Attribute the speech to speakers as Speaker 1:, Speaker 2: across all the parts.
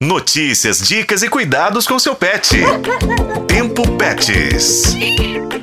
Speaker 1: Notícias, dicas e cuidados com seu pet. Tempo Pets.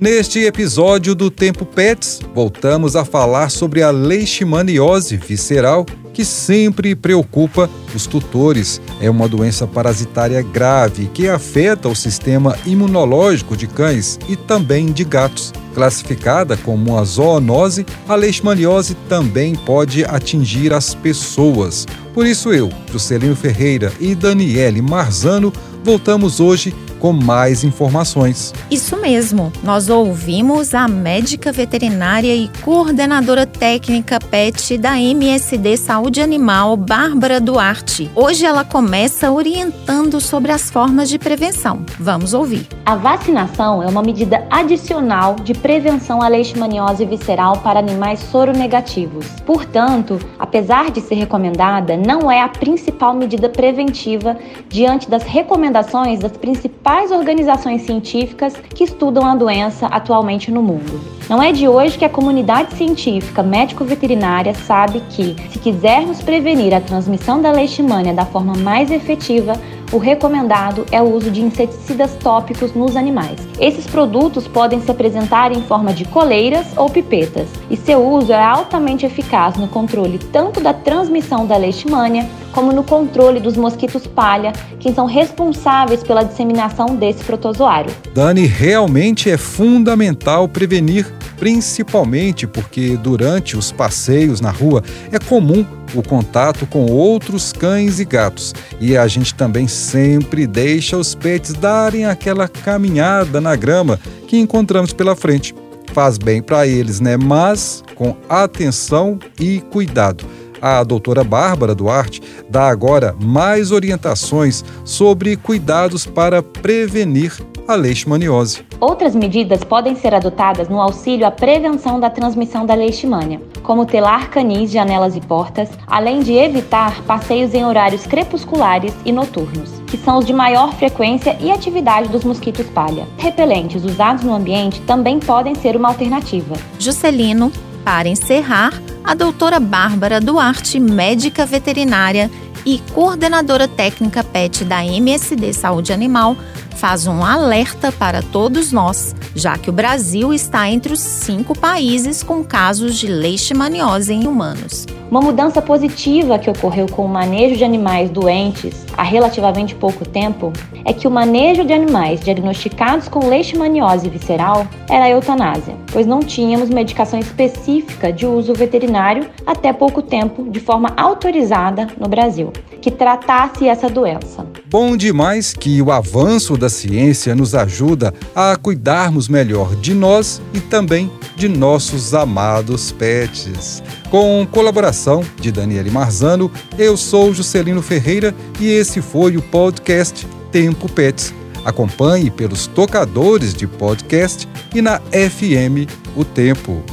Speaker 2: Neste episódio do Tempo Pets, voltamos a falar sobre a leishmaniose visceral que sempre preocupa os tutores. É uma doença parasitária grave que afeta o sistema imunológico de cães e também de gatos. Classificada como uma zoonose, a leishmaniose também pode atingir as pessoas. Por isso eu, Juscelino Ferreira e Daniele Marzano voltamos hoje com mais informações.
Speaker 3: Isso mesmo, nós ouvimos a médica veterinária e coordenadora técnica PET da MSD Saúde Animal, Bárbara Duarte. Hoje ela começa orientando sobre as formas de prevenção. Vamos ouvir.
Speaker 4: A vacinação é uma medida adicional de prevenção à leishmaniose visceral para animais soronegativos. Portanto, apesar de ser recomendada, não é a principal medida preventiva diante das recomendações das principais organizações científicas que estudam a doença atualmente no mundo. Não é de hoje que a comunidade científica médico-veterinária sabe que, se quisermos prevenir a transmissão da leishmania da forma mais efetiva, o recomendado é o uso de inseticidas tópicos nos animais. Esses produtos podem se apresentar em forma de coleiras ou pipetas, e seu uso é altamente eficaz no controle tanto da transmissão da leishmania como no controle dos mosquitos palha, que são responsáveis pela disseminação desse protozoário.
Speaker 2: Dani, realmente é fundamental prevenir principalmente porque durante os passeios na rua é comum o contato com outros cães e gatos. E a gente também sempre deixa os pets darem aquela caminhada na grama que encontramos pela frente. Faz bem para eles, né? Mas com atenção e cuidado. A doutora Bárbara Duarte dá agora mais orientações sobre cuidados para prevenir a leishmaniose.
Speaker 4: Outras medidas podem ser adotadas no auxílio à prevenção da transmissão da leishmania, como telar canis, janelas e portas, além de evitar passeios em horários crepusculares e noturnos, que são os de maior frequência e atividade dos mosquitos palha. Repelentes usados no ambiente também podem ser uma alternativa.
Speaker 3: Juscelino, para encerrar, a doutora Bárbara Duarte, médica veterinária e coordenadora técnica PET da MSD Saúde Animal, faz um alerta para todos nós, já que o Brasil está entre os cinco países com casos de leishmaniose em humanos.
Speaker 4: Uma mudança positiva que ocorreu com o manejo de animais doentes há relativamente pouco tempo é que o manejo de animais diagnosticados com leishmaniose visceral era a eutanásia, pois não tínhamos medicação específica de uso veterinário até pouco tempo de forma autorizada no Brasil, que tratasse essa doença.
Speaker 2: Bom demais que o avanço da ciência nos ajuda a cuidarmos melhor de nós e também de nossos amados pets. Com colaboração de Daniele Marzano, eu sou Juscelino Ferreira e esse foi o podcast Tempo Pets. Acompanhe pelos tocadores de podcast e na FM O Tempo.